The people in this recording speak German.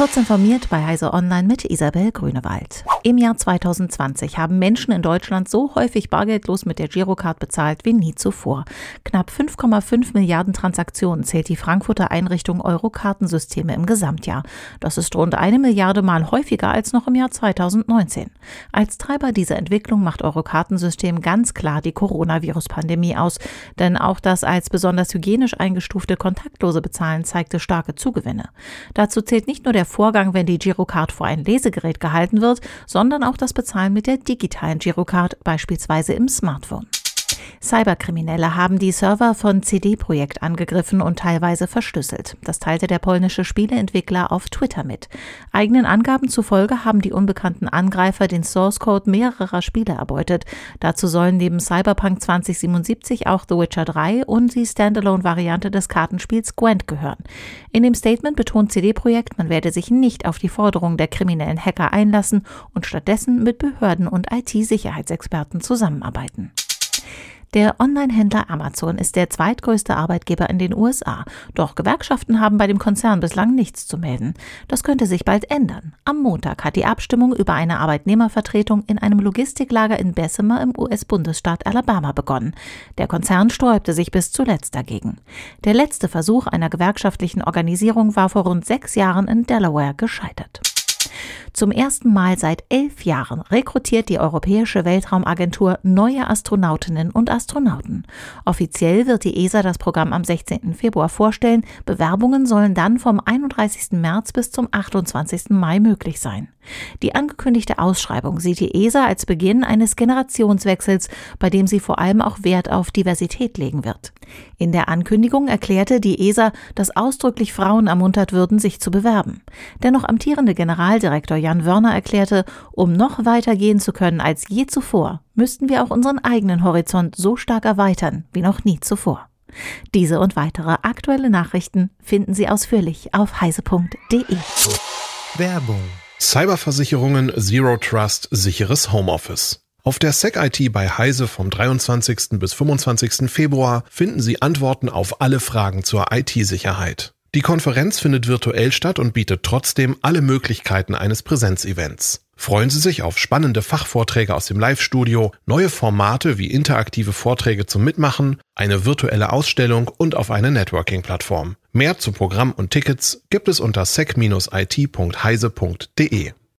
Kurz informiert bei Heise Online mit Isabel Grünewald. Im Jahr 2020 haben Menschen in Deutschland so häufig bargeldlos mit der Girocard bezahlt wie nie zuvor. Knapp 5,5 Milliarden Transaktionen zählt die Frankfurter Einrichtung Eurokartensysteme im Gesamtjahr. Das ist rund eine Milliarde Mal häufiger als noch im Jahr 2019. Als Treiber dieser Entwicklung macht Eurokartensystem ganz klar die Coronavirus-Pandemie aus. Denn auch das als besonders hygienisch eingestufte kontaktlose Bezahlen zeigte starke Zugewinne. Dazu zählt nicht nur der Vorgang, wenn die Girocard vor ein Lesegerät gehalten wird, sondern auch das Bezahlen mit der digitalen Girocard, beispielsweise im Smartphone. Cyberkriminelle haben die Server von CD Projekt angegriffen und teilweise verschlüsselt. Das teilte der polnische Spieleentwickler auf Twitter mit. Eigenen Angaben zufolge haben die unbekannten Angreifer den Source Code mehrerer Spiele erbeutet. Dazu sollen neben Cyberpunk 2077 auch The Witcher 3 und die Standalone-Variante des Kartenspiels Gwent gehören. In dem Statement betont CD Projekt, man werde sich nicht auf die Forderungen der kriminellen Hacker einlassen und stattdessen mit Behörden und IT-Sicherheitsexperten zusammenarbeiten. Der Online-Händler Amazon ist der zweitgrößte Arbeitgeber in den USA. Doch Gewerkschaften haben bei dem Konzern bislang nichts zu melden. Das könnte sich bald ändern. Am Montag hat die Abstimmung über eine Arbeitnehmervertretung in einem Logistiklager in Bessemer im US-Bundesstaat Alabama begonnen. Der Konzern sträubte sich bis zuletzt dagegen. Der letzte Versuch einer gewerkschaftlichen Organisierung war vor rund sechs Jahren in Delaware gescheitert. Zum ersten Mal seit elf Jahren rekrutiert die Europäische Weltraumagentur neue Astronautinnen und Astronauten. Offiziell wird die ESA das Programm am 16. Februar vorstellen. Bewerbungen sollen dann vom 31. März bis zum 28. Mai möglich sein. Die angekündigte Ausschreibung sieht die ESA als Beginn eines Generationswechsels, bei dem sie vor allem auch Wert auf Diversität legen wird. In der Ankündigung erklärte die ESA, dass ausdrücklich Frauen ermuntert würden, sich zu bewerben. Der noch amtierende Generaldirektor Jan Wörner erklärte, um noch weiter gehen zu können als je zuvor, müssten wir auch unseren eigenen Horizont so stark erweitern wie noch nie zuvor. Diese und weitere aktuelle Nachrichten finden Sie ausführlich auf heise.de. Werbung Cyberversicherungen Zero Trust sicheres Homeoffice. Auf der SecIT bei Heise vom 23. bis 25. Februar finden Sie Antworten auf alle Fragen zur IT-Sicherheit. Die Konferenz findet virtuell statt und bietet trotzdem alle Möglichkeiten eines Präsenzevents. Freuen Sie sich auf spannende Fachvorträge aus dem Live-Studio, neue Formate wie interaktive Vorträge zum Mitmachen, eine virtuelle Ausstellung und auf eine Networking-Plattform. Mehr zu Programm und Tickets gibt es unter sec-it.heise.de.